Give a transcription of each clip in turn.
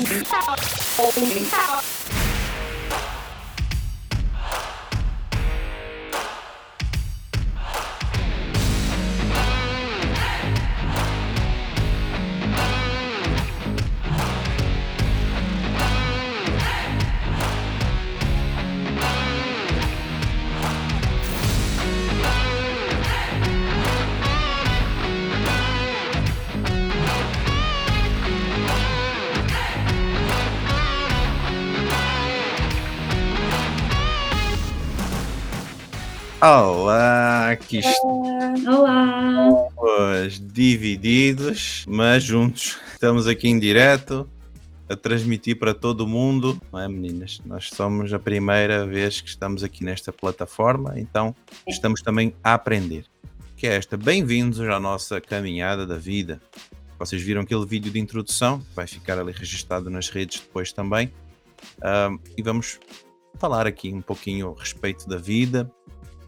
Oh, Olá, aqui Olá! estamos divididos, mas juntos. Estamos aqui em direto a transmitir para todo o mundo, não é, meninas? Nós somos a primeira vez que estamos aqui nesta plataforma, então estamos também a aprender. Que é esta. Bem-vindos à nossa caminhada da vida. Vocês viram aquele vídeo de introdução, vai ficar ali registado nas redes depois também. Ahm, e vamos falar aqui um pouquinho a respeito da vida,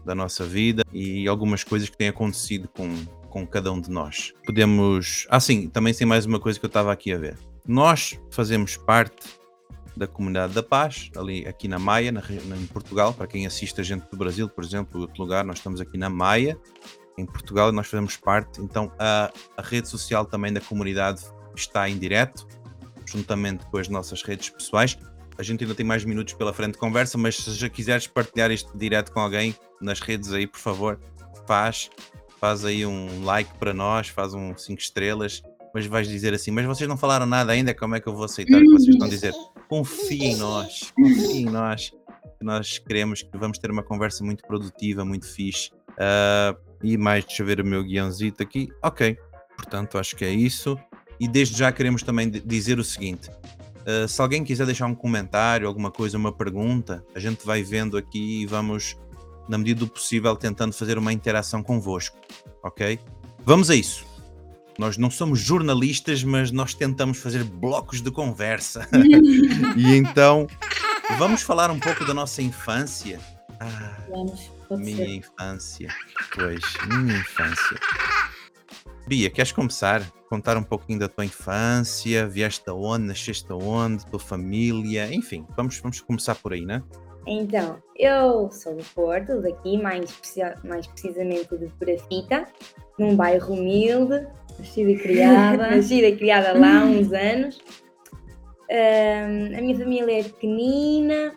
da nossa vida e algumas coisas que têm acontecido com, com cada um de nós. Podemos. Ah, sim, também tem mais uma coisa que eu estava aqui a ver. Nós fazemos parte da Comunidade da Paz, ali aqui na Maia, na em Portugal. Para quem assiste a gente do Brasil, por exemplo, ou outro lugar, nós estamos aqui na Maia, em Portugal, e nós fazemos parte. Então, a, a rede social também da comunidade está em direto, juntamente com as nossas redes pessoais. A gente ainda tem mais minutos pela frente de conversa, mas se já quiseres partilhar isto direto com alguém nas redes aí, por favor, faz. Faz aí um like para nós, faz um 5 estrelas, mas vais dizer assim, mas vocês não falaram nada ainda, como é que eu vou aceitar o que vocês estão a dizer? Confie em nós, confie em nós. que Nós queremos que vamos ter uma conversa muito produtiva, muito fixe. Ah, e mais, deixa eu ver o meu guiãozito aqui. Ok, portanto, acho que é isso. E desde já queremos também di- dizer o seguinte: Uh, se alguém quiser deixar um comentário, alguma coisa, uma pergunta, a gente vai vendo aqui e vamos, na medida do possível, tentando fazer uma interação convosco, ok? Vamos a isso. Nós não somos jornalistas, mas nós tentamos fazer blocos de conversa. e então, vamos falar um pouco da nossa infância. Ah, Vamos, minha ser. infância. Pois, minha infância. Bia, queres começar? Contar um pouquinho da tua infância, vieste de onde, nasceste onde, tua família, enfim, vamos, vamos começar por aí, né? Então, eu sou do Porto, daqui, mais, mais precisamente de Perafita, num bairro humilde, Nascida e criada. nascida e criada lá há uns anos. Ahm, a minha família é pequenina,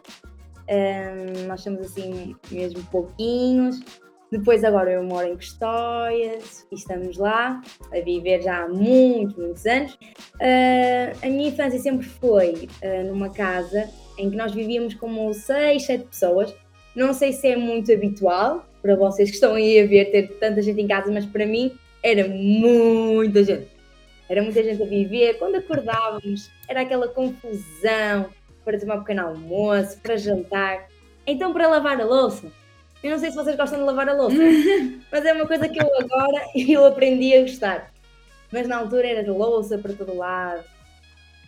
ahm, nós somos assim mesmo pouquinhos. Depois agora eu moro em Custóias e estamos lá a viver já há muitos, muitos anos. Ah, a minha infância sempre foi ah, numa casa em que nós vivíamos como seis, sete pessoas. Não sei se é muito habitual para vocês que estão aí a ver ter tanta gente em casa, mas para mim era muita gente. Era muita gente a viver. Quando acordávamos, era aquela confusão para tomar um pequeno almoço, para jantar. Então, para lavar a louça. Eu não sei se vocês gostam de lavar a louça, mas é uma coisa que eu agora eu aprendi a gostar. Mas na altura era de louça para todo lado.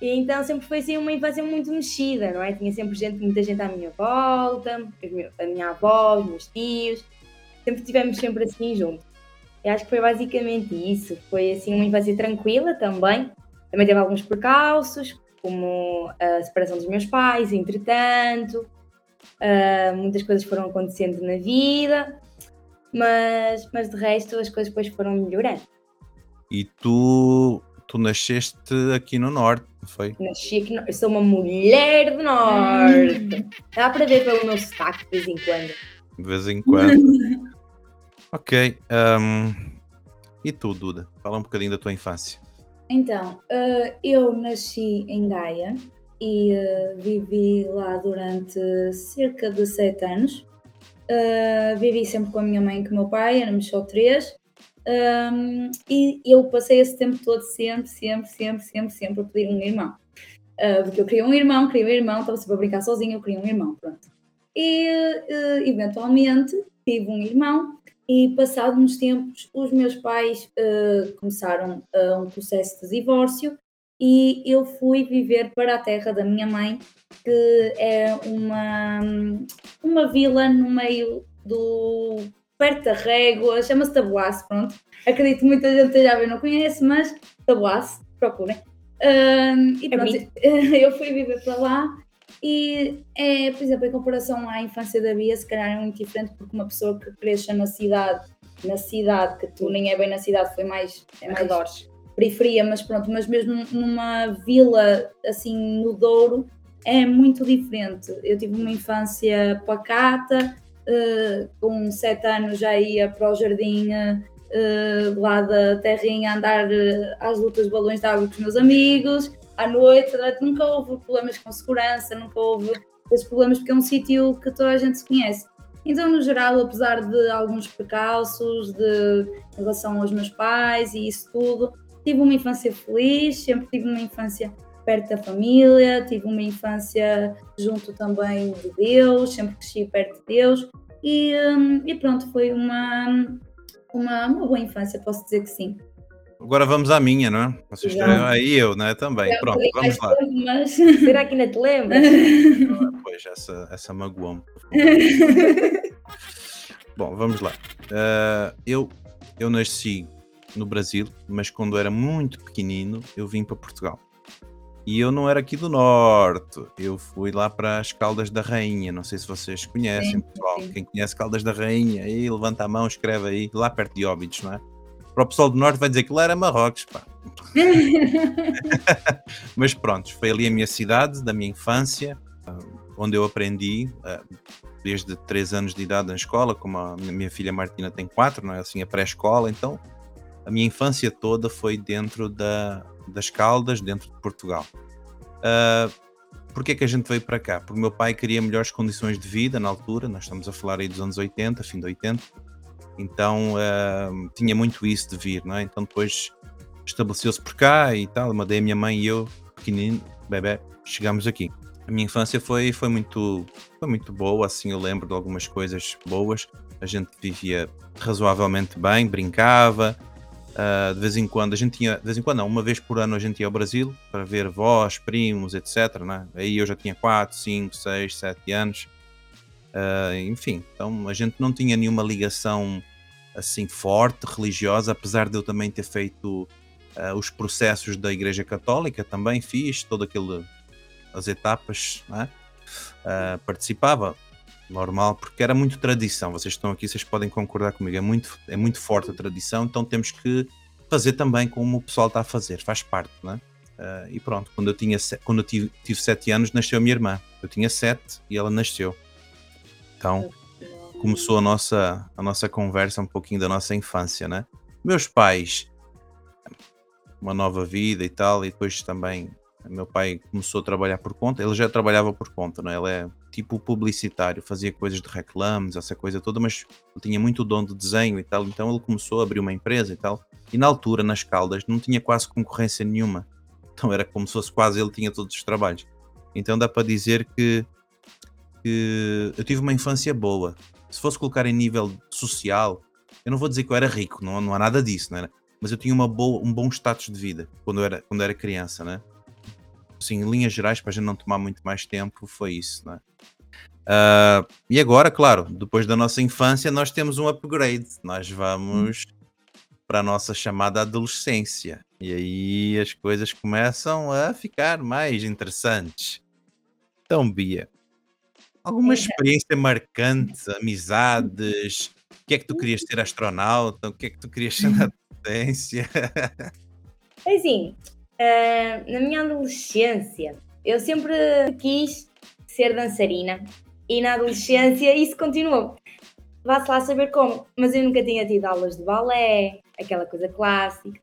E então sempre foi assim uma infância muito mexida, não é? Tinha sempre gente, muita gente à minha volta, a minha avó, os meus tios. Sempre estivemos sempre assim juntos. Eu acho que foi basicamente isso. Foi assim uma infância tranquila também. Também teve alguns percalços, como a separação dos meus pais, entretanto. Ah, muitas coisas foram acontecendo na vida, mas, mas de resto as coisas depois foram melhorando. E tu, tu nasceste aqui no Norte, não foi? Nasci aqui, no- eu sou uma mulher do norte. Dá para ver pelo meu sotaque de vez em quando. De vez em quando. ok. ahm, e tu, Duda? Fala um bocadinho da tua infância. Então, eh, eu nasci em Gaia e eh, vivi lá durante cerca de sete anos. Eh, vivi sempre com a minha mãe e com o meu pai, éramos só três. Ahm, e eu passei esse tempo todo sempre, sempre, sempre, sempre, sempre a pedir um irmão. Eh, porque eu queria um irmão, queria um irmão, estava sempre a brincar sozinha, eu queria um irmão, pronto. E eh, eventualmente tive um irmão e passados uns tempos os meus pais eh, começaram um processo de divórcio e eu fui viver para a terra da minha mãe, que é uma, uma vila no meio do perto da Régua, chama-se Taboaço, pronto. Acredito que muita gente já ver, não conhece, mas Taboaço, procurem. Um, e É pronto, bonito. eu fui viver para lá e, é, por exemplo, em comparação à infância da Bia, se calhar é muito diferente porque uma pessoa que cresça na cidade, na cidade, que tu nem é bem na cidade, foi mais, é mais. Periferia, mas pronto, mas mesmo numa vila assim no Douro é muito diferente. Eu tive uma infância pacata, eh, com sete anos já ia para o jardim eh, lá da terrinha andar eh, às lutas de balões de água com os meus amigos, à noite, nunca houve problemas com segurança, nunca houve esses problemas porque é um sítio que toda a gente se conhece. Então, no geral, apesar de alguns precalços de, em relação aos meus pais e isso tudo, tive uma infância feliz, sempre tive uma infância perto da família, tive uma infância junto também de Deus, sempre cresci perto de Deus e, hum, e pronto, foi uma, uma, uma boa infância, posso dizer que sim. Agora vamos à minha, não é? Vocês aí eu, não é? Também. Pronto, vamos lá. Mas... Será que ainda te lembras? Pois, essa, essa magoou-me. Bom, vamos lá. Ah, eu, eu nasci no Brasil, mas quando era muito pequenino, eu vim para Portugal. E eu não era aqui do Norte, eu fui lá para as Caldas da Rainha. Não sei se vocês conhecem, Sim, pessoal. sim. Quem conhece Caldas da Rainha, aí levanta a mão, escreve aí, lá perto de Óbidos, não é? Para o pessoal do Norte vai dizer que lá era Marrocos, pá. Mas pronto, foi ali a minha cidade, da minha infância, ah, onde eu aprendi, ah, desde 3 anos de idade na escola, como a minha minha filha Martina tem 4, não é? Assim, a pré-escola, então a minha infância toda foi dentro da, das Caldas, dentro de Portugal. Ah, Porquê que a gente veio para cá? Porque meu pai queria melhores condições de vida na altura, nós estamos a falar aí dos anos 80, fim de 80, então ah, tinha muito isso de vir, não é? Então depois estabeleceu-se por cá e tal, mandei a minha mãe e eu, pequenino, bebê, chegamos aqui. A minha infância foi, foi, muito, foi muito boa, assim eu lembro de algumas coisas boas. A gente vivia razoavelmente bem, brincava. Ah, de vez em quando, a gente tinha, de vez em quando não, uma vez por ano a gente ia ao Brasil para ver avós, primos, etc. Né? Aí eu já tinha 4, 5, 6, 7 anos. Ah, enfim, então a gente não tinha nenhuma ligação assim forte, religiosa, apesar de eu também ter feito ah, os processos da Igreja Católica, também fiz todo aquele as etapas, né? Participava, normal, porque era muito tradição. Vocês estão aqui, vocês podem concordar comigo, é muito, é muito forte a tradição, então temos que fazer também como o pessoal está a fazer, faz parte, né? Ah, e pronto, quando eu, tinha, quando eu tive, tive sete anos, nasceu a minha irmã. Eu tinha sete e ela nasceu. Então, começou a nossa, a nossa conversa, um pouquinho da nossa infância, né? Meus pais, uma nova vida e tal, e depois também meu pai começou a trabalhar por conta, ele já trabalhava por conta, não é? Ele é tipo publicitário, fazia coisas de reclames, essa coisa toda, mas tinha muito dom de desenho e tal, então ele começou a abrir uma empresa e tal, e na altura, nas Caldas, não tinha quase concorrência nenhuma, então era como se fosse quase ele tinha todos os trabalhos. Então dá para dizer que, que eu tive uma infância boa. Se fosse colocar em nível social, eu não vou dizer que eu era rico, não, não há nada disso, não era? Mas eu tinha uma boa, um bom status de vida quando eu era, quando eu era criança, né? Assim, em linhas gerais, para a gente não tomar muito mais tempo, foi isso, né? Ah, e agora, claro, depois da nossa infância, nós temos um upgrade. Nós vamos para a nossa chamada adolescência. E aí as coisas começam a ficar mais interessantes. Então, Bia, alguma É. experiência marcante, amizades? O que é que tu querias ser astronauta? O que é que tu querias ser na adolescência? Assim, ah, na minha adolescência, eu sempre quis ser dançarina e na adolescência isso continuou. Vá-se lá saber como, mas eu nunca tinha tido aulas de balé, aquela coisa clássica,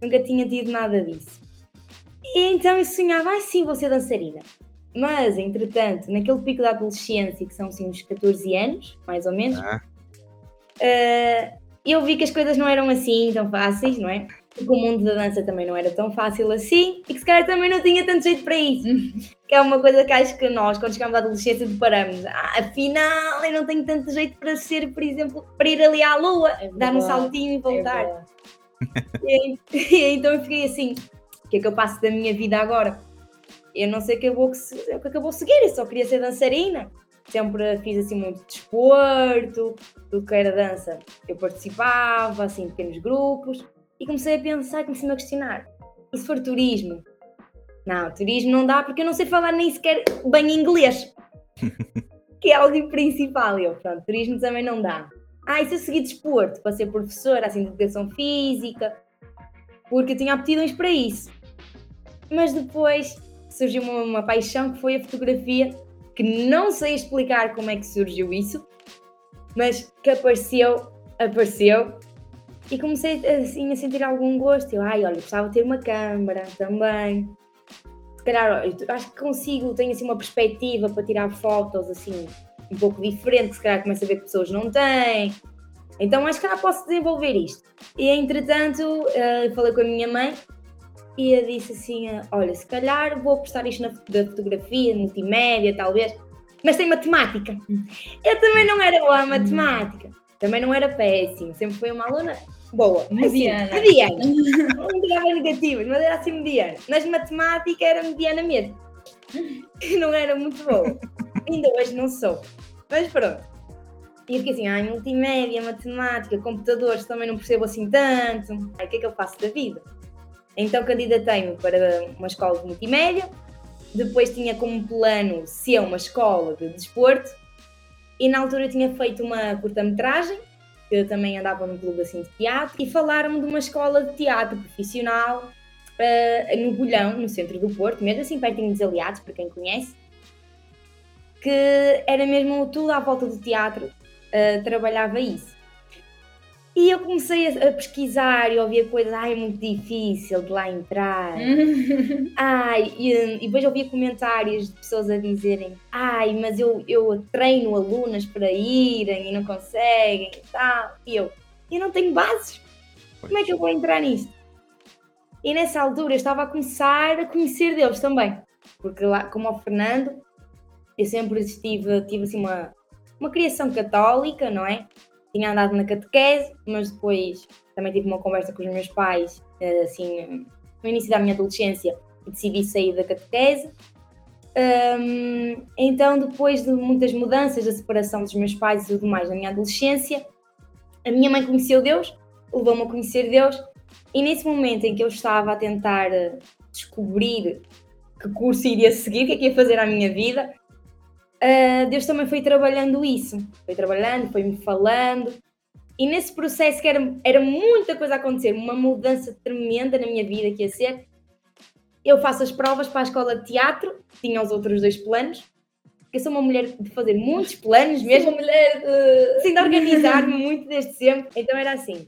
nunca tinha tido nada disso. E então eu sonhava, ai sim, vou ser dançarina. Mas, entretanto, naquele pico da adolescência, que são assim uns 14 anos, mais ou menos, Ah, Uh, eu vi que as coisas não eram assim tão fáceis, não é? Que o mundo da dança também não era tão fácil assim e que se calhar também não tinha tanto jeito para isso. Que é uma coisa que acho que nós, quando chegamos à adolescência, deparamos. Ah, afinal, eu não tenho tanto jeito para ser, por exemplo, para ir ali à lua, É dar um saltinho e É voltar. verdade. E, e então eu fiquei assim: o que é que eu passo da minha vida agora? Eu não sei o que vou, o que é que eu vou seguir, eu só queria ser dançarina. Sempre fiz assim muito desporto, tudo que era dança. Eu participava, assim, em pequenos grupos, e comecei a pensar, comecei-me a questionar: e se for turismo? Não, turismo não dá porque eu não sei falar nem sequer bem inglês. que é o principal. Eu, pronto, turismo também não dá. Ah, e se eu seguir desporto para ser professora, assim, de educação física, porque eu tinha aptidões para isso. Mas depois surgiu uma, uma paixão que foi a fotografia, que não sei explicar como é que surgiu isso, mas que apareceu, apareceu, e comecei assim a sentir algum gosto. Eu, ai, olha, gostava de ter uma câmera também. Se calhar, acho que consigo, tenho assim uma perspectiva para tirar fotos assim um pouco diferente, se calhar começo a ver que pessoas não têm. Então acho que já posso desenvolver isto. E entretanto, uh, falei com a minha mãe e eu disse assim: Olha, se calhar vou apostar isto na fotografia, multimédia, talvez, mas tem matemática. Eu também não era boa a matemática, também não era péssimo, sempre fui uma aluna boa, mediana. Assim, mediana. não tirava negativas, mas era assim mediana. Nas matemática era mediana mesmo. Não era muito boa. Ainda hoje não sou. Mas pronto. E eu fiquei assim, ai, multimédia, matemática, computadores também não percebo assim tanto. Ai, o que é que eu faço da vida? Então candidatei-me para uma escola de multimédia, depois tinha como plano ser uma escola de desporto, e na altura eu tinha feito uma curta-metragem, que eu também andava num clube assim de teatro, e falaram-me de uma escola de teatro profissional uh, no Bolhão, no centro do Porto, mesmo assim pertinho dos Aliados, para quem conhece, que era mesmo tudo à volta do teatro, uh, trabalhava isso. E eu comecei a, a, pesquisar e ouvia coisas, ai, é muito difícil de lá entrar. ai, e, e, depois ouvia comentários de pessoas a dizerem, ai, mas eu, eu treino alunas para irem e não conseguem e tal. E eu, eu não tenho bases. Como é que eu vou entrar nisto? E nessa altura eu estava a começar a conhecer Deus também. Porque lá, como o Fernando, eu sempre tive, tive assim uma, uma criação católica, não é? Tinha andado na catequese, mas depois também tive uma conversa com os meus pais, eh, assim, no início da minha adolescência, e decidi sair da catequese. Então, depois de muitas mudanças, da separação dos meus pais e tudo mais na minha adolescência, a minha mãe conheceu Deus, levou-me a conhecer Deus, e nesse momento em que eu estava a tentar eh, descobrir que curso iria seguir, o que é que ia fazer à minha vida, uh, Deus também foi trabalhando isso. Foi trabalhando, foi-me falando. E nesse processo que era, era muita coisa a acontecer, uma mudança tremenda na minha vida que ia ser, eu faço as provas para a escola de teatro, tinha os outros dois planos. Eu sou uma mulher de fazer muitos planos mesmo. Sou uma mulher de... Sim, de organizar-me muito desde sempre. Então era assim.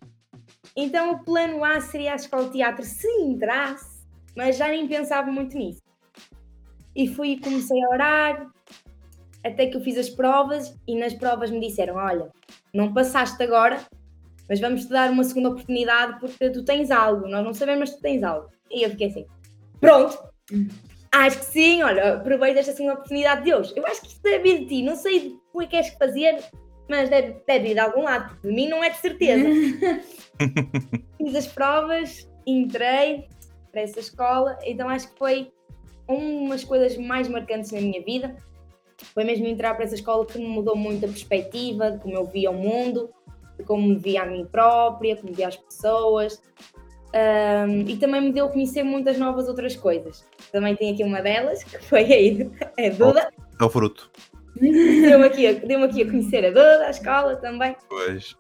Então o plano A seria a escola de teatro se entrasse, mas já nem pensava muito nisso. E fui e comecei a orar, até que eu fiz as provas e nas provas me disseram: Olha, não passaste agora, mas vamos te dar uma segunda oportunidade porque tu tens algo, nós não sabemos, mas tu tens algo. E eu fiquei assim: Pronto, acho que sim, olha, aproveita esta segunda oportunidade de Deus. Eu acho que isto deve vir de ti, não sei o que é que queres fazer, mas deve, deve ir de algum lado, de mim não é de certeza. fiz as provas, entrei para essa escola, então acho que foi umas coisas mais marcantes na minha vida foi mesmo entrar para essa escola que me mudou muito a perspectiva de como eu via o mundo, de como me via a mim própria, como via as pessoas. Um, e também me deu a conhecer muitas novas outras coisas. Também tem aqui uma delas, que foi a, a Duda. É o fruto. Deu-me aqui, deu aqui a conhecer a Duda, a escola também. Pois.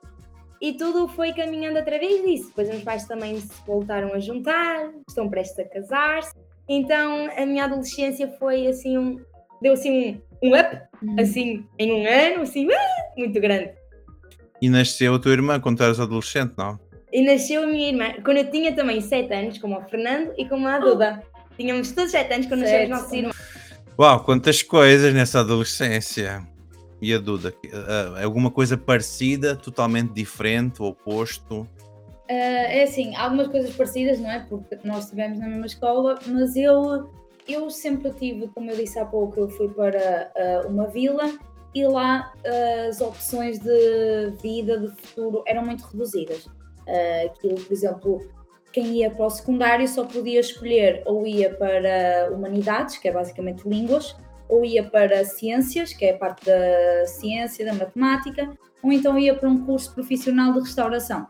E tudo foi caminhando através disso. Depois os meus pais também se voltaram a juntar, estão prestes a casar-se. Então a minha adolescência foi assim um. deu assim um up, uhum. assim, em um ano, assim, uh, muito grande. E nasceu a tua irmã quando eras adolescente, não? E nasceu a minha irmã, quando eu tinha também 7 anos, como o Fernando e como a Duda. Oh. Tínhamos todos 7 anos quando nasceu os nossos irmãos. Uau, quantas coisas nessa adolescência. E a Duda, é alguma coisa parecida, totalmente diferente, oposto? Uh, é assim, algumas coisas parecidas, não é? Porque nós estivemos na mesma escola, mas eu eu sempre tive, como eu disse há pouco, eu fui para uh, uma vila e lá uh, as opções de vida, de futuro, eram muito reduzidas. Uh, aquilo, por exemplo, quem ia para o secundário só podia escolher ou ia para humanidades, que é basicamente línguas, ou ia para ciências, que é parte da ciência, da matemática, ou então ia para um curso profissional de restauração.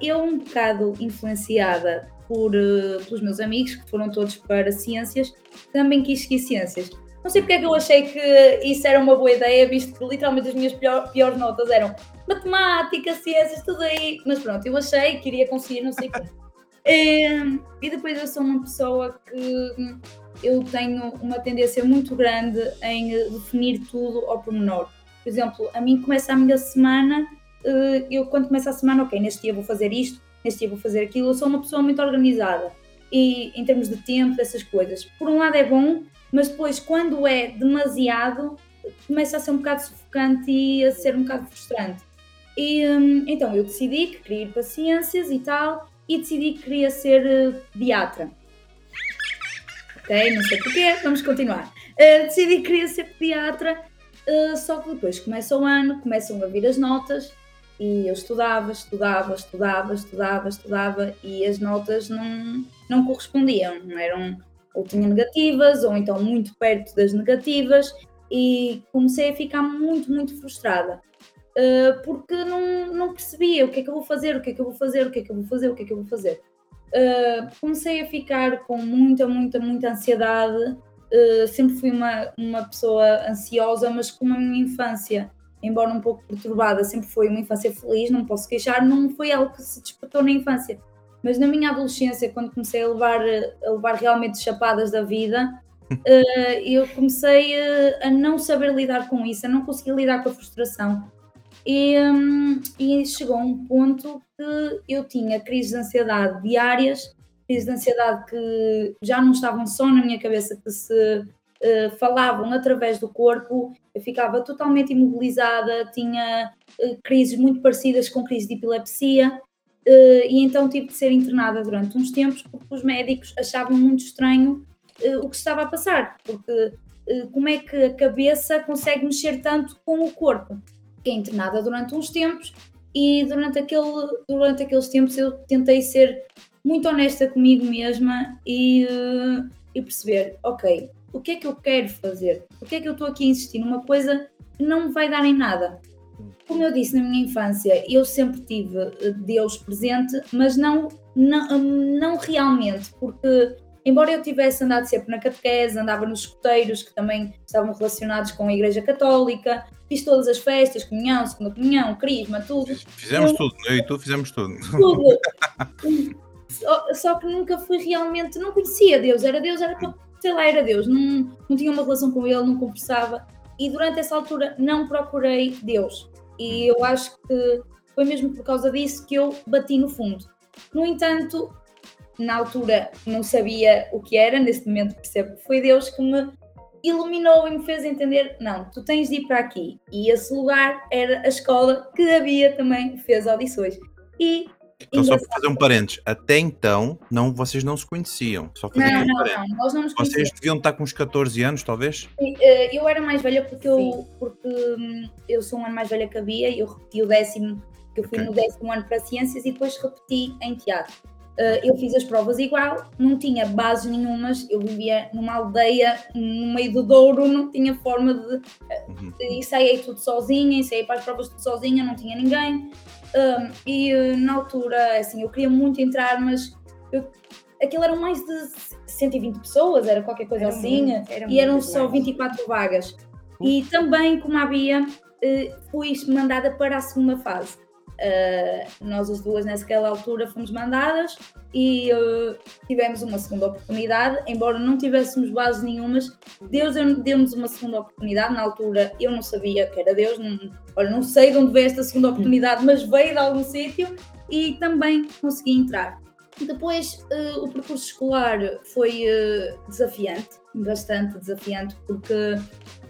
eu, um bocado influenciada por, uh, pelos meus amigos, que foram todos para ciências, também quis seguir ciências. Não sei porque é que eu achei que isso era uma boa ideia, visto que literalmente as minhas pior, piores notas eram matemática, ciências, tudo aí. Mas pronto, eu achei que iria conseguir, não sei o quê. E, e depois eu sou uma pessoa que eu tenho uma tendência muito grande em definir tudo ao pormenor. Por exemplo, a mim começa a minha semana, eh, eu quando começa a semana, ok, neste dia vou fazer isto, neste dia vou fazer aquilo, eu sou uma pessoa muito organizada e em termos de tempo, dessas coisas. Por um lado é bom, mas depois quando é demasiado, começa a ser um bocado sufocante e a ser um bocado frustrante. E hum, então eu decidi que queria ir para ciências e tal, e decidi que queria ser uh, pediatra. Ok, não sei porquê, vamos continuar. Uh, decidi que queria ser pediatra, uh, só que depois começa o ano, começam a vir as notas e eu estudava, estudava, estudava, estudava, estudava e as notas não, não correspondiam, eram ou tinha negativas ou então muito perto das negativas e comecei a ficar muito, muito frustrada. Uh, porque não, não percebia o que é que eu vou fazer, o que é que eu vou fazer, o que é que eu vou fazer, o que é que eu vou fazer. Uh, comecei a ficar com muita, muita, muita ansiedade. Uh, sempre fui uma, uma pessoa ansiosa, mas como a minha infância, embora um pouco perturbada, sempre foi uma infância feliz, não posso queixar, não foi algo que se despertou na infância. Mas na minha adolescência, quando comecei a levar, a levar realmente chapadas da vida, eu comecei a, a não saber lidar com isso, a não conseguir lidar com a frustração e, hum, e chegou um ponto que eu tinha crises de ansiedade diárias, crises de ansiedade que já não estavam só na minha cabeça, que se uh, falavam através do corpo, eu ficava totalmente imobilizada, tinha uh, crises muito parecidas com crises de epilepsia, uh, e então tive de ser internada durante uns tempos porque os médicos achavam muito estranho o que estava a passar, porque como é que a cabeça consegue mexer tanto com o corpo? fiquei internada durante uns tempos e durante, aquele, durante aqueles tempos eu tentei ser muito honesta comigo mesma e, e perceber, ok, o que é que eu quero fazer? O que é que eu estou aqui a insistir numa coisa que não me vai dar em nada? Como eu disse na minha infância, eu sempre tive eh, Deus presente, mas não, não, não realmente, porque embora eu tivesse andado sempre na catequese, andava nos escuteiros que também estavam relacionados com a Igreja Católica, fiz todas as festas, comunhão, segunda comunhão, crisma, tudo. Fizemos eu, tudo, eu e tu fizemos tudo. Tudo. só, só, que nunca fui realmente, não conhecia Deus, era Deus, era sei lá, era Deus, não, não tinha uma relação com Ele, não conversava. E durante essa altura não procurei Deus. E eu acho que foi mesmo por causa disso que eu bati no fundo. No entanto, na altura não sabia o que era, nesse momento percebo que foi Deus que me iluminou e me fez entender: não, tu tens de ir para aqui. E esse lugar era a escola que havia também fez audições. E então, só para fazer um parênteses, até então não, vocês não se conheciam. Só fazer não, um não, não, nós não nos Vocês deviam estar com uns 14 anos, talvez? Eh, eu era mais velha porque eu, porque hum, eu sou um ano mais velha que a Bia eu repeti o décimo, que eu fui okay. no décimo ano para ciências e depois repeti em teatro. Uh, eu fiz as provas igual, não tinha bases nenhumas, eu vivia numa aldeia no meio do Douro, não tinha forma de. Uhum. Ensaiei tudo sozinha, ensaiei para as provas tudo sozinha, não tinha ninguém. Um, e uh, na altura, assim, eu queria muito entrar, mas eu, aquilo eram mais de 120 pessoas, era qualquer coisa era assim, muito, era e eram só 24 vagas. Uhum. E também, como havia, uh, fui mandada para a segunda fase. Uh, nós as duas naquela altura fomos mandadas e uh, tivemos uma segunda oportunidade, embora não tivéssemos bases nenhumas, Deus deu-nos uma segunda oportunidade, na altura eu não sabia que era Deus, não, olha, não sei de onde veio esta segunda oportunidade, mas veio de algum sítio e também consegui entrar. Depois uh, o percurso escolar foi desafiante, bastante desafiante, porque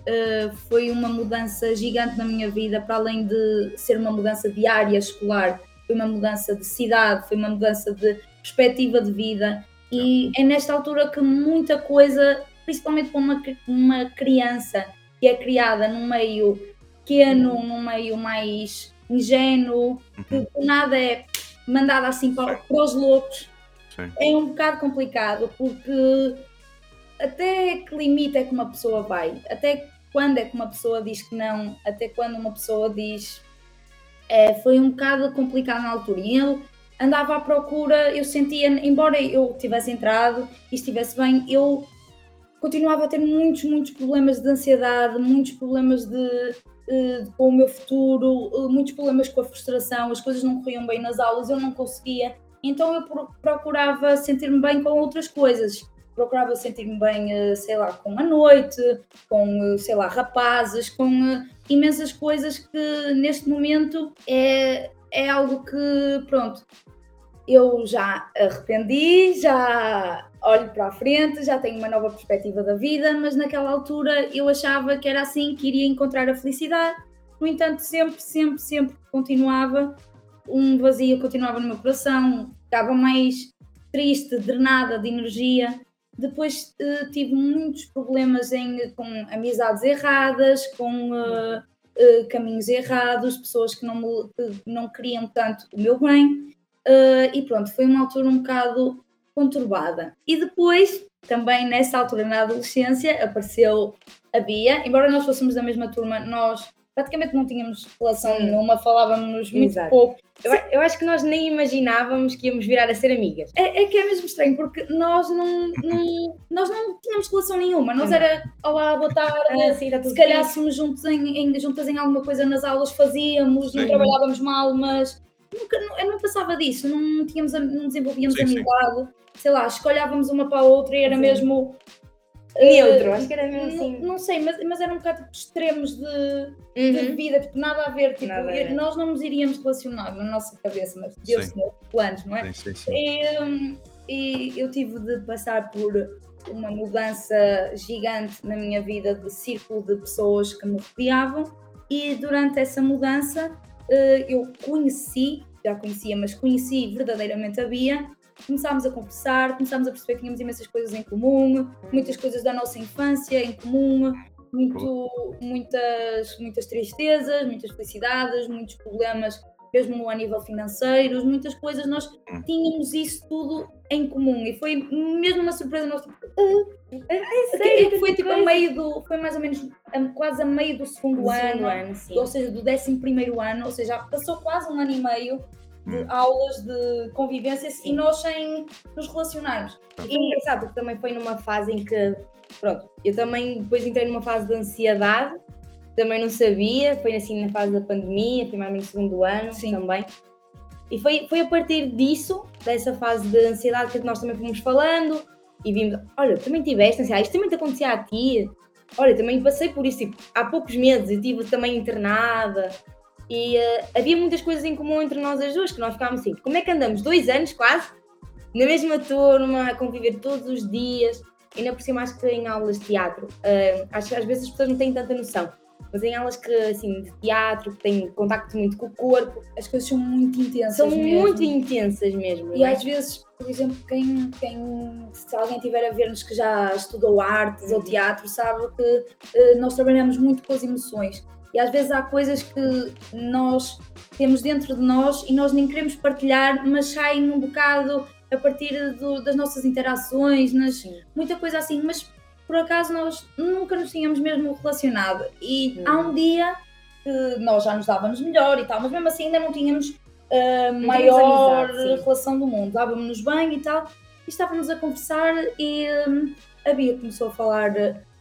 uh, foi uma mudança gigante na minha vida, para além de ser uma mudança de área escolar, foi uma mudança de cidade, foi uma mudança de perspectiva de vida. E é nesta altura que muita coisa, principalmente para uma, uma criança que é criada num meio pequeno, num meio mais ingênuo, que uhum. nada é mandada assim para, para os loucos, Sim. é um bocado complicado, porque até que limite é que uma pessoa vai? Até quando é que uma pessoa diz que não, até quando uma pessoa diz. É, foi um bocado complicado na altura. E eu, andava à procura, eu sentia, embora eu tivesse entrado e estivesse bem, eu continuava a ter muitos, muitos problemas de ansiedade, muitos problemas de, de, com o meu futuro, muitos problemas com a frustração, as coisas não corriam bem nas aulas, eu não conseguia. Então eu procurava sentir-me bem com outras coisas. Procurava sentir-me bem, eh, sei lá, com a noite, com, eh, sei lá, rapazes, com eh, imensas coisas que neste momento é, é algo que, pronto, eu já arrependi, já olho para a frente, já tenho uma nova perspectiva da vida, mas naquela altura eu achava que era assim que iria encontrar a felicidade. No entanto, sempre, sempre, sempre continuava um vazio, continuava no meu coração, estava mais triste, drenada de energia. Depois uh, tive muitos problemas em, com amizades erradas, com uh, uh, caminhos errados, pessoas que não, me, que não queriam tanto o meu bem. e pronto, foi uma altura um bocado conturbada. E depois, também nessa altura, na adolescência, apareceu a Bia. Embora nós fôssemos da mesma turma, nós praticamente não tínhamos relação Sim. nenhuma, falávamos muito Exato. pouco. Eu, eu, acho que nós nem imaginávamos que íamos virar a ser amigas. É, é que é mesmo estranho, porque nós não, não, nós não tínhamos relação nenhuma. Nós não. era, olá, boa tarde, ah, sim, se calhar somos juntos em, em, juntas em alguma coisa nas aulas, fazíamos, não trabalhávamos mal, mas nunca, não, não passava disso, não, tínhamos, não desenvolvíamos sim, amizade. Sim sei lá, escolhávamos uma para a outra e era Sim. mesmo. Neutro, uh, acho que era mesmo assim. Não, não sei, mas, mas eram um bocado tipo, extremos de, uhum. de vida, tipo, nada a ver. Tipo, a ver. nós não nos iríamos relacionar na nossa cabeça, mas Deus tinha planos, não é? Sim, sim, sim. E, um, e eu tive de passar por uma mudança gigante na minha vida de círculo de pessoas que me rodeavam e durante essa mudança uh, eu conheci, já conhecia, mas conheci verdadeiramente a Bia começámos a conversar, começámos a perceber que tínhamos imensas coisas em comum, muitas coisas da nossa infância em comum, muito, muitas, muitas tristezas, muitas felicidades, muitos problemas, mesmo a nível financeiro, muitas coisas, nós hum. tínhamos isso tudo em comum e foi mesmo uma surpresa nossa. Uh, é, foi tipo a meio do, foi mais ou menos quase a meio do segundo, do ano, ano ou seja, do décimo primeiro ano, ou seja, passou quase um ano e meio de hum. aulas de convivência e nós sem nos relacionarmos. E engraçado, porque também foi numa fase em que, pronto, eu também depois entrei numa fase de ansiedade, também não sabia, foi assim na fase da pandemia, foi mais ou menos segundo ano Sim. também. E foi, foi a partir disso, dessa fase de ansiedade que nós também fomos falando e vimos, olha, também tiveste ansiedade, isto também te acontecia a ti. Olha, também passei por isso, tipo, há poucos meses eu estive também internada, e uh, havia muitas coisas em comum entre nós as duas, que nós ficávamos assim, como é que andamos dois anos quase, na mesma turma, a conviver todos os dias, ainda por cima acho que em aulas de teatro, uh, acho às vezes as pessoas não têm tanta noção, mas em aulas que, assim, de teatro, que têm contacto muito com o corpo, as coisas são muito intensas São mesmo. muito intensas mesmo. E é? às vezes, por exemplo, quem, quem, se alguém tiver a ver-nos que já estudou artes uhum. ou teatro, sabe que uh, nós trabalhamos muito com as emoções. E às vezes há coisas que nós temos dentro de nós e nós nem queremos partilhar, mas saem um bocado a partir do, das nossas interações, nas, muita coisa assim, mas por acaso nós nunca nos tínhamos mesmo relacionado. E hum. há um dia que nós já nos dávamos melhor e tal, mas mesmo assim ainda não tínhamos a uh, maior amizade, relação do mundo. Dávamos-nos bem e tal, e estávamos a conversar e um, a Bia começou a falar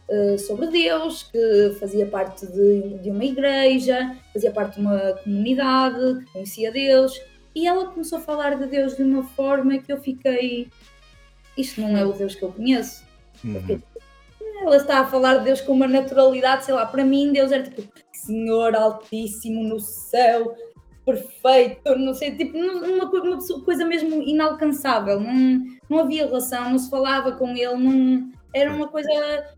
uh, sobre Deus, que fazia parte de, de uma igreja, fazia parte de uma comunidade, que conhecia Deus, e ela começou a falar de Deus de uma forma que eu fiquei. Isto não é o Deus que eu conheço. Uhum. Ela está a falar de Deus com uma naturalidade, sei lá, para mim Deus era tipo Senhor Altíssimo no céu, perfeito, não sei, tipo, uma, uma coisa mesmo inalcançável, não, não havia relação, não se falava com ele, não, era uma coisa,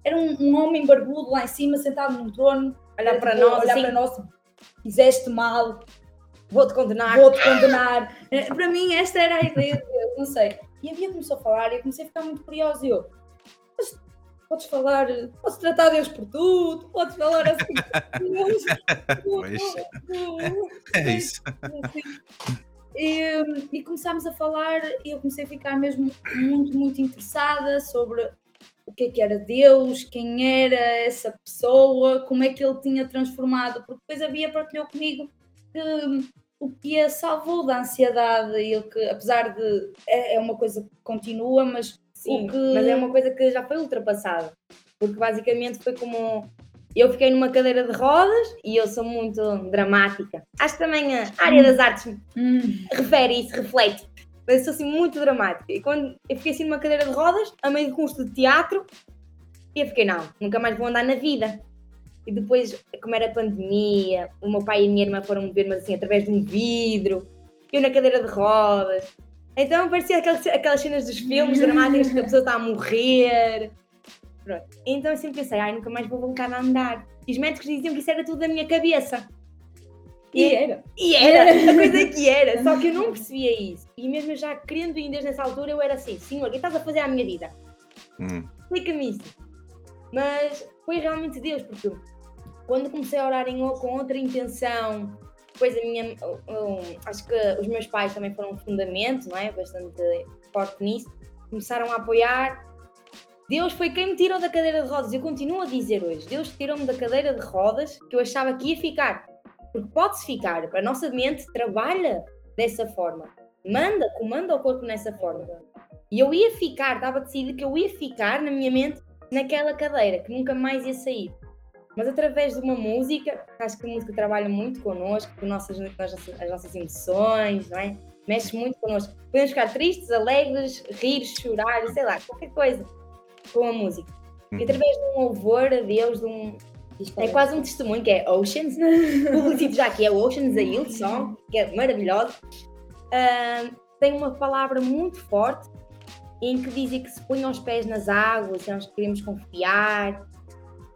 era um, um, homem barbudo lá em cima, sentado num trono, olhar para nós, olhar assim, para nós, fizeste mal, vou-te condenar. Vou-te condenar. Eh, para mim, esta era a ideia de Deus, não sei. E a Bia começou a falar e eu comecei a ficar muito curiosa. E eu, mas podes falar, podes tratar Deus por tudo, podes falar assim. é isso. E, e, começámos a falar e eu comecei a ficar mesmo muito, muito interessada sobre o que é que era Deus, quem era essa pessoa, como é que ele tinha transformado, porque depois havia partilhou comigo que o que a salvou da ansiedade e o que, apesar de. É, é uma coisa que continua, mas. Sim, o que... mas é uma coisa que já foi ultrapassada. Porque basicamente foi como. Eu fiquei numa cadeira de rodas e eu sou muito dramática. Acho que também a área das artes Hum, refere isso, reflete. Mas eu sou assim muito dramática. E quando eu fiquei assim numa cadeira de rodas, a meio de curso de teatro, e eu fiquei, não, nunca mais vou andar na vida. E depois, como era pandemia, o meu pai e a minha irmã foram ver-me assim através de um vidro, eu na cadeira de rodas. Então parecia aquelas, aquelas cenas dos filmes dramáticos que a pessoa está a morrer. Pronto. Então eu sempre pensei, ai, nunca mais vou voltar a andar. E os médicos diziam que isso era tudo da minha cabeça. E era. E era, a coisa é que era, só que eu não percebia isso. E mesmo já querendo em Deus nessa altura, eu era assim, senhor, o que estás a fazer à minha vida? Hum. Explica-me isso. Mas foi realmente Deus, porque quando comecei a orar em, com outra intenção, depois a minha, um, acho que os meus pais também foram um fundamento, não é? Bastante forte nisso, começaram a apoiar. Deus foi quem me tirou da cadeira de rodas. Eu continuo a dizer hoje: Deus tirou-me da cadeira de rodas que eu achava que ia ficar. Porque pode-se ficar, a nossa mente trabalha dessa forma, manda, comanda o corpo nessa forma. E eu ia ficar, estava decidido que eu ia ficar na minha mente naquela cadeira, que nunca mais ia sair. Mas através de uma música, acho que a música trabalha muito connosco, com nossas, as nossas emoções, não é? Mexe muito connosco. Podemos ficar tristes, alegres, rir, chorar, sei lá, qualquer coisa com a música. E através de um louvor a Deus, de um, é quase um testemunho que é Oceans, publicito já que é Oceans, a Yield Song, que é maravilhosa. Ah, tem uma palavra muito forte em que dizem que se põe os pés nas águas, e nós queremos confiar.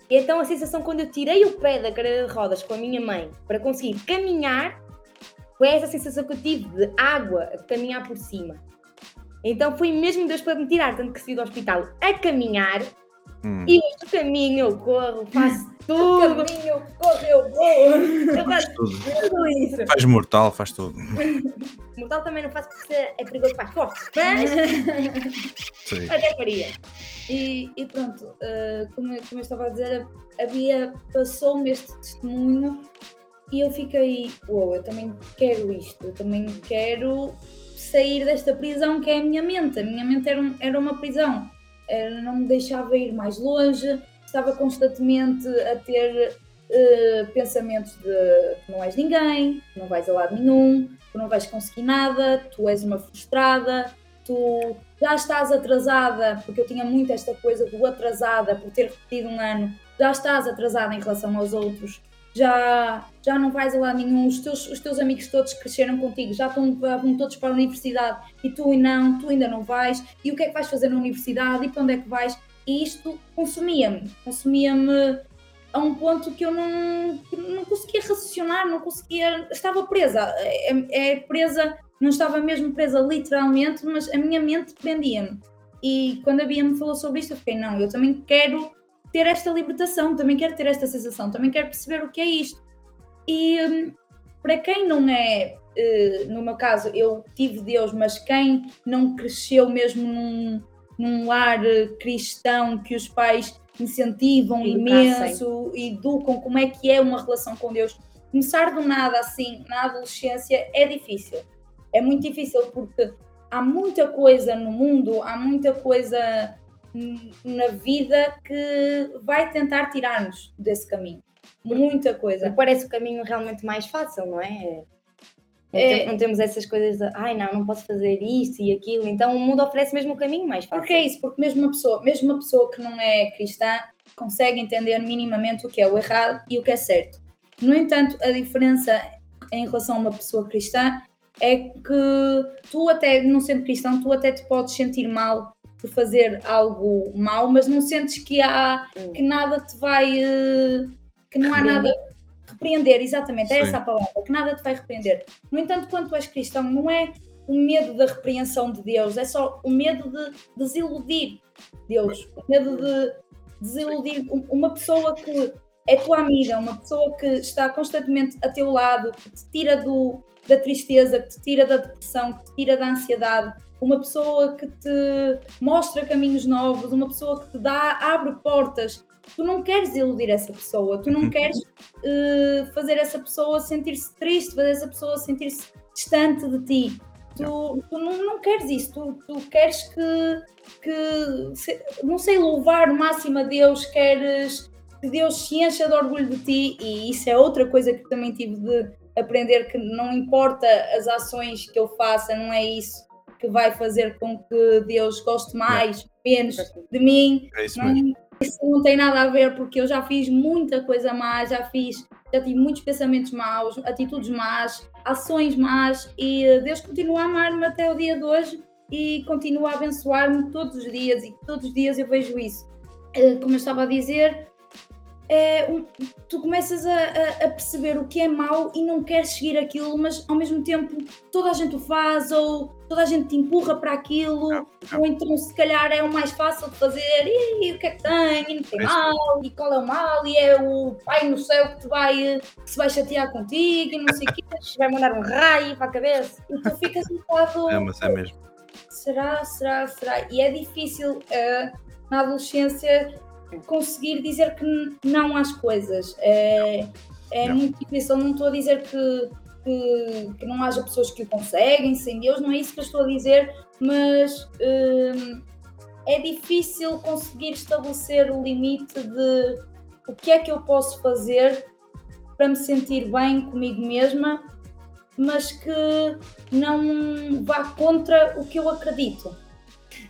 E então a sensação quando eu tirei o pé da cadeira de rodas com a minha mãe para conseguir caminhar, foi essa sensação que eu tive de água a caminhar por cima. Então foi mesmo Deus para me tirar, tanto que saí do hospital a caminhar Hum. e no caminho eu corro, faço O tudo, caminho correu bom. eu faço Tudo. tudo isso. Faz mortal, faz tudo. Mortal também não faço porque é perigoso para as costas, mas Sim. até faria. E, e pronto, eh, como, eu- como eu estava a dizer, havia, passou-me este testemunho e eu fiquei, uou, eu também quero isto, eu também quero sair desta prisão que é a minha mente. A minha mente era, um- era uma prisão, Era- não me deixava ir mais longe, estava constantemente a ter eh, pensamentos de tu não és ninguém, tu não vais a lado nenhum, tu não vais conseguir nada, tu és uma frustrada, tu já estás atrasada, porque eu tinha muito esta coisa do atrasada por ter repetido um ano, já estás atrasada em relação aos outros, já, já não vais a lado nenhum, os teus, os teus amigos todos cresceram contigo, já estão, todos para a universidade e tu não, tu ainda não vais, e o que é que vais fazer na universidade e para onde é que vais? E isto consumia-me, consumia-me a um ponto que eu não, não conseguia raciocinar, não conseguia, estava presa, é, é presa não estava mesmo presa literalmente, mas a minha mente prendia-me. E quando a Bia me falou sobre isto, eu fiquei, não, eu também quero ter esta libertação, também quero ter esta sensação, também quero perceber o que é isto. E hum, para quem não é, eh, no meu caso, eu tive Deus, mas quem não cresceu mesmo num, num lar eh, cristão que os pais incentivam imenso, educam como é que é uma relação com Deus, começar do nada assim, na adolescência, é difícil é muito difícil porque há muita coisa no mundo, há muita coisa na vida que vai tentar tirar-nos desse caminho. Muita coisa. Parece o caminho realmente mais fácil, não é? Não, É. não temos essas coisas de, ai não, não posso fazer isto e aquilo. Então o mundo oferece mesmo o caminho mais fácil. Porque é isso, porque mesmo uma pessoa, mesmo uma pessoa que não é cristã consegue entender minimamente o que é o errado e o que é certo. No entanto, a diferença em relação a uma pessoa cristã é que tu até, não sendo cristão, tu até te podes sentir mal por fazer algo mal, mas não sentes que há que nada te vai eh, que não há nada repreender, exatamente, é Sim. essa a palavra, que nada te vai repreender. No entanto, quando tu és cristão, não é o medo da repreensão de Deus, é só o medo de desiludir Deus, o medo de desiludir um- uma pessoa que é tua amiga, uma pessoa que está constantemente a teu lado, que te tira do, da tristeza, que te tira da depressão, que te tira da ansiedade, uma pessoa que te mostra caminhos novos, uma pessoa que te dá, abre portas. Tu não queres iludir essa pessoa, tu não queres uh, fazer essa pessoa sentir-se triste, fazer essa pessoa sentir-se distante de ti. Tu, tu não, não, queres isso, tu, tu queres que, que, não sei, louvar o máximo a Deus, queres que Deus se encha de orgulho de ti, e isso é outra coisa que também tive de aprender: que não importa as ações que eu faça, não é isso que vai fazer com que Deus goste mais, menos de mim. É isso não, mesmo. Isso não tem nada a ver, porque eu já fiz muita coisa má, já fiz, já tive muitos pensamentos maus, atitudes más, ações más, e Deus continua a amar-me até o dia de hoje e continua a abençoar-me todos os dias, e todos os dias eu vejo isso. Eh, como eu estava a dizer, é, um, tu começas a, a, a, perceber o que é mau e não queres seguir aquilo, mas ao mesmo tempo toda a gente o faz, ou toda a gente te empurra para aquilo, não, não. ou então se calhar é o mais fácil de fazer, e o que é que tem, e não tem é mal, e qual é o mal, e é o pai no céu que te vai, que se vai chatear contigo, e não sei o que, vai mandar um raio para a cabeça, e tu ficas um bocado. É, mas é mesmo. Será, será, será? E é difícil uh, na adolescência conseguir dizer que não às coisas. É, é não. muito difícil. Não estou a dizer que, que, que, não haja pessoas que o conseguem sem Deus, não é isso que eu estou a dizer, mas hum, é difícil conseguir estabelecer o limite de o que é que eu posso fazer para me sentir bem comigo mesma, mas que não vá contra o que eu acredito.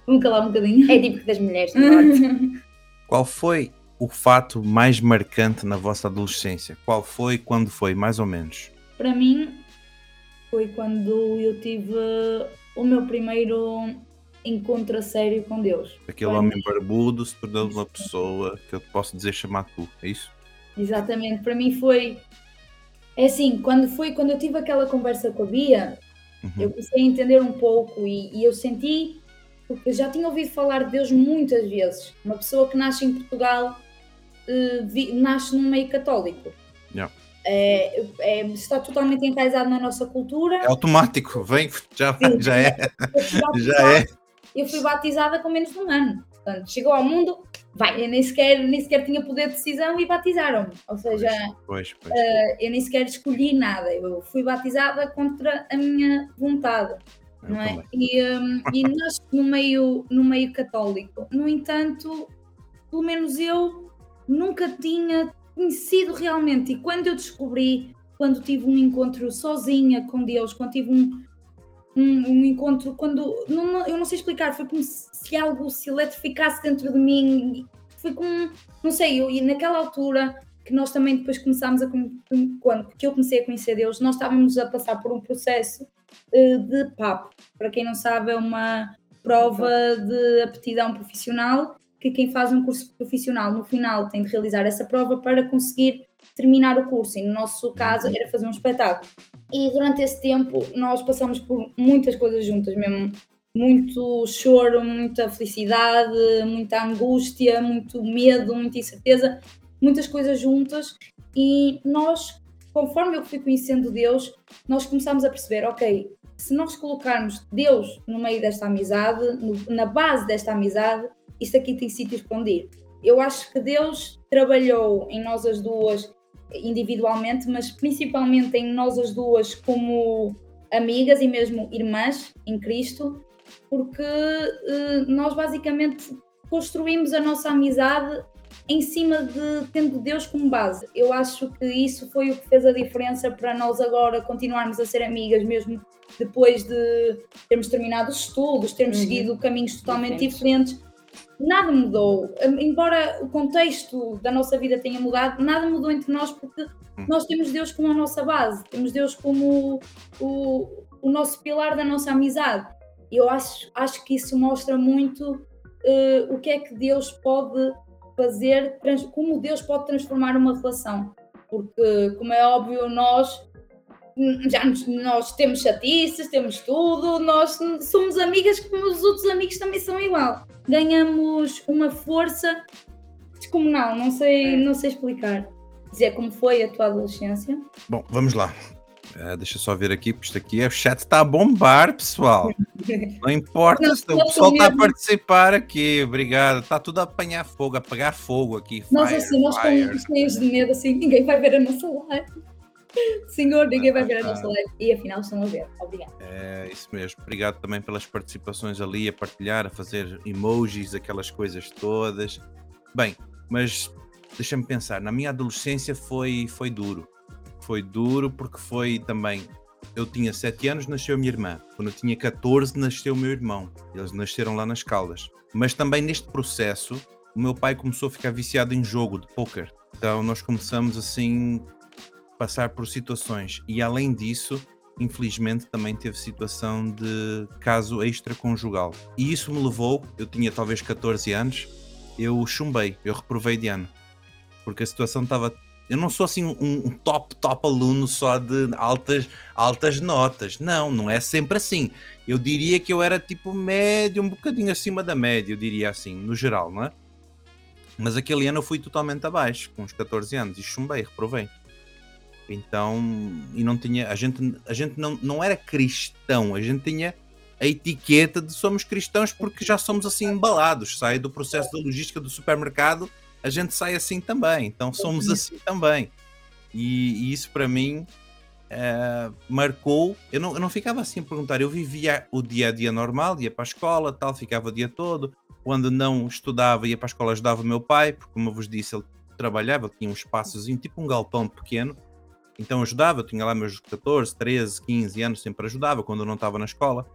Vamos calar um bocadinho. É típico das mulheres, não Qual foi o fato mais marcante na vossa adolescência? Qual foi, quando foi, mais ou menos? Para mim, foi quando eu tive o meu primeiro encontro a sério com Deus. Aquele homem mim... barbudo se tornou uma pessoa que eu posso dizer chamar tu, é isso? Exatamente, para mim foi. É assim, quando foi quando eu tive aquela conversa com a Bia, uhum. eu comecei a entender um pouco e, e eu senti porque já tinha ouvido falar de Deus muitas vezes. Uma pessoa que nasce em Portugal uh, vi, nasce num meio católico. Yeah. É, é, está totalmente enraizado na nossa cultura. É automático, vem, já, já é. já é. Eu fui batizada com menos de um ano. Portanto, chegou ao mundo, vai, eu nem sequer, nem sequer tinha poder de decisão e batizaram-me. Ou seja, pois, pois, pois. Uh, eu nem sequer escolhi nada. Eu fui batizada contra a minha vontade não é? E, um, e nasce no meio, no meio católico. No entanto, pelo menos eu nunca tinha conhecido realmente. E quando eu descobri, quando tive um encontro sozinha com Deus, quando tive um, um, um encontro, quando. Não, eu não sei explicar, foi como se algo se eletrificasse dentro de mim. Foi como. Não sei, eu, e naquela altura que nós também depois começámos a. Quando que eu comecei a conhecer Deus, nós estávamos a passar por um processo de PAP. Para quem não sabe, é uma prova de aptidão profissional que quem faz um curso profissional no final tem de realizar essa prova para conseguir terminar o curso. E no nosso caso era fazer um espetáculo. E durante esse tempo nós passamos por muitas coisas juntas mesmo. Muito choro, muita felicidade, muita angústia, muito medo, muita incerteza, muitas coisas juntas. E nós conforme eu fui conhecendo Deus, nós começamos a perceber, ok, se nós colocarmos Deus no meio desta amizade, no, na base desta amizade, isto aqui tem onde ir. Eu acho que Deus trabalhou em nós as duas individualmente, mas principalmente em nós as duas como amigas e mesmo irmãs em Cristo, porque eh, nós basicamente construímos a nossa amizade em cima de tendo Deus como base. Eu acho que isso foi o que fez a diferença para nós agora continuarmos a ser amigas, mesmo depois de termos terminado os estudos, termos uhum. seguido caminhos totalmente diferentes. diferentes. Nada mudou, embora o contexto da nossa vida tenha mudado, nada mudou entre nós porque hum. nós temos Deus como a nossa base, temos Deus como o, o nosso pilar da nossa amizade. Eu acho, acho que isso mostra muito uh, o que é que Deus pode fazer, como Deus pode transformar uma relação. Porque, como é óbvio, nós já nos, nós temos chatices, temos tudo, nós somos amigas como os outros amigos também são igual. Ganhamos uma força descomunal, não sei, não sei explicar. Dizer como foi a tua adolescência. Bom, vamos lá. É, deixa eu só ver aqui, porque isto aqui é, o chat está a bombar, pessoal. Não importa Não, se o pessoal está a participar aqui. Obrigado. Está tudo a apanhar fogo, a apagar fogo aqui. Nós Fire, assim, nós fire. estamos cheios de medo, assim, ninguém vai ver a nossa live. Senhor, ninguém vai ver a nossa live. E afinal estão a ver. Obrigada. É isso mesmo. Obrigado também pelas participações ali, a partilhar, a fazer emojis, aquelas coisas todas. Bem, mas deixa-me pensar. Na minha adolescência foi, foi duro. Foi duro porque foi também. Eu tinha 7 anos, nasceu a minha irmã. Quando eu tinha 14, nasceu o meu irmão. Eles nasceram lá nas Caldas. Mas também neste processo, o meu pai começou a ficar viciado em jogo de póquer. Então nós começamos assim passar por situações. E além disso, infelizmente também teve situação de caso extraconjugal. E isso me levou, eu tinha talvez 14 anos, eu chumbei, eu reprovei de ano. Porque a situação estava. Eu não sou assim um, um top, top aluno só de altas, altas notas. Não, não é sempre assim. Eu diria que eu era tipo médio, um bocadinho acima da média, eu diria assim, no geral, não é? Mas aquele ano eu fui totalmente abaixo, com uns 14 anos, e chumbei, reprovei. Então, e não tinha, a gente, a gente não, não era cristão, a gente tinha a etiqueta de somos cristãos porque já somos assim embalados, sai do processo da logística do supermercado, a gente sai assim também, então somos assim também. E, e isso para mim eh, marcou, eu não, eu não ficava assim a perguntar, eu vivia o dia a dia normal, ia para a escola, tal, ficava o dia todo, quando não estudava, ia para a escola, ajudava o meu pai, porque como eu vos disse, ele trabalhava, tinha um espaçozinho, tipo um galpão pequeno, então ajudava, eu tinha lá meus 14, 13, 15 anos, sempre ajudava quando eu não estava na escola.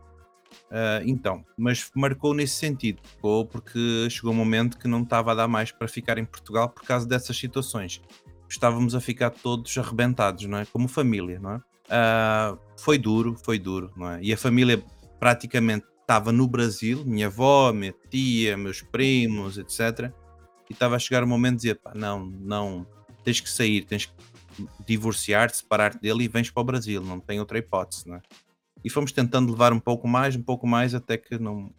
Ah, então, mas marcou nesse sentido, marcou porque chegou um momento que não estava a dar mais para ficar em Portugal por causa dessas situações. Estávamos a ficar todos arrebentados, não é? Como família, não é? Ah, foi duro, foi duro, não é? E a família praticamente estava no Brasil, minha avó, minha tia, meus primos, etc. E estava a chegar o momento de dizer, pá, não, não, tens que sair, tens que divorciar-te, separar-te dele e vens para o Brasil, não tem outra hipótese, não é? E fomos tentando levar um pouco mais, um pouco mais, até que não,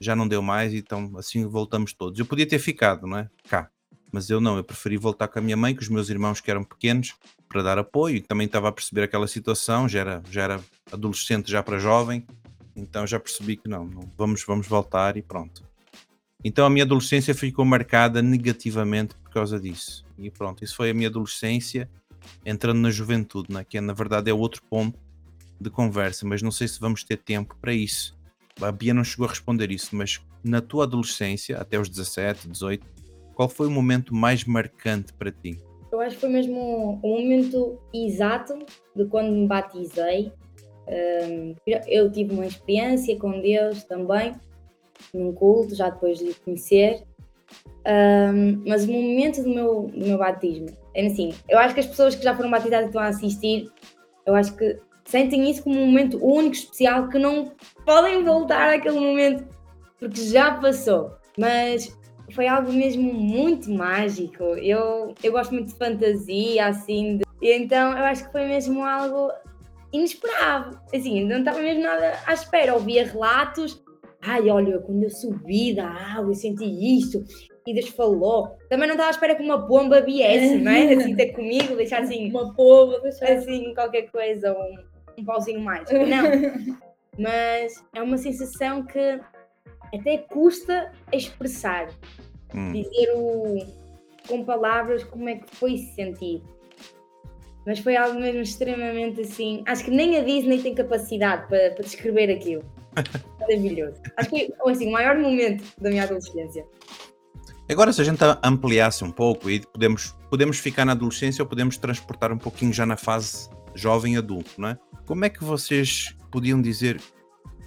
já não deu mais, então assim voltamos todos. Eu podia ter ficado, não é? Cá. Mas eu não, eu preferi voltar com a minha mãe, com os meus irmãos que eram pequenos, para dar apoio, e também estava a perceber aquela situação, já era, já era adolescente, já para jovem, então já percebi que não, não vamos, vamos voltar e pronto. Então a minha adolescência ficou marcada negativamente por causa disso. E pronto, isso foi a minha adolescência entrando na juventude, né? que na verdade é outro ponto de conversa, mas não sei se vamos ter tempo para isso. A Bia não chegou a responder isso, mas na tua adolescência, até os 17, 18, qual foi o momento mais marcante para ti? Eu acho que foi mesmo o momento exato de quando me batizei. Um, eu tive uma experiência com Deus também, num culto, já depois de conhecer. Um, mas o momento do meu, do meu batismo, é assim, eu acho que as pessoas que já foram batizadas e estão a assistir, eu acho que sentem isso como um momento único, especial, que não podem voltar àquele momento, porque já passou. Mas foi algo mesmo muito mágico. Eu, eu gosto muito de fantasia, assim, de... e então eu acho que foi mesmo algo inesperado. Assim, não estava mesmo nada à espera. Ouvia relatos. Ai, olha, quando eu subi da água, eu senti isto. E Deus falou. Também não estava à espera que uma bomba viesse, não é? Assim, ter comigo, deixar assim, Uma pomba, deixa assim, qualquer coisa, um, um pauzinho mais. Não. Mas é uma sensação que até custa expressar. Hum, Dizer o, com palavras como é que foi se sentir. Mas foi algo mesmo extremamente assim. Acho que nem a Disney tem capacidade para, para descrever aquilo. Maravilhoso. Acho que foi assim, o maior momento da minha adolescência. Agora, se a gente ampliasse um pouco e podemos, podemos ficar na adolescência ou podemos transportar um pouquinho já na fase jovem adulto, não é? Como é que vocês podiam dizer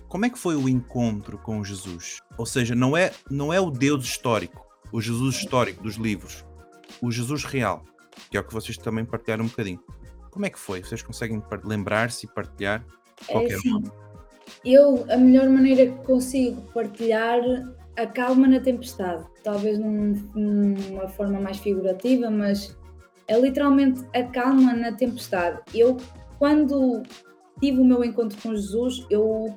como é que foi o encontro com Jesus? Ou seja, não é, não é o Deus histórico, o Jesus histórico dos livros, o Jesus real, que é o que vocês também partilharam um bocadinho. Como é que foi? Vocês conseguem lembrar-se e partilhar É qualquer assim, um? eu, a melhor maneira que consigo partilhar a calma na tempestade, talvez num- numa forma mais figurativa, mas é literalmente a calma na tempestade. Eu, quando tive o meu encontro com Jesus, eu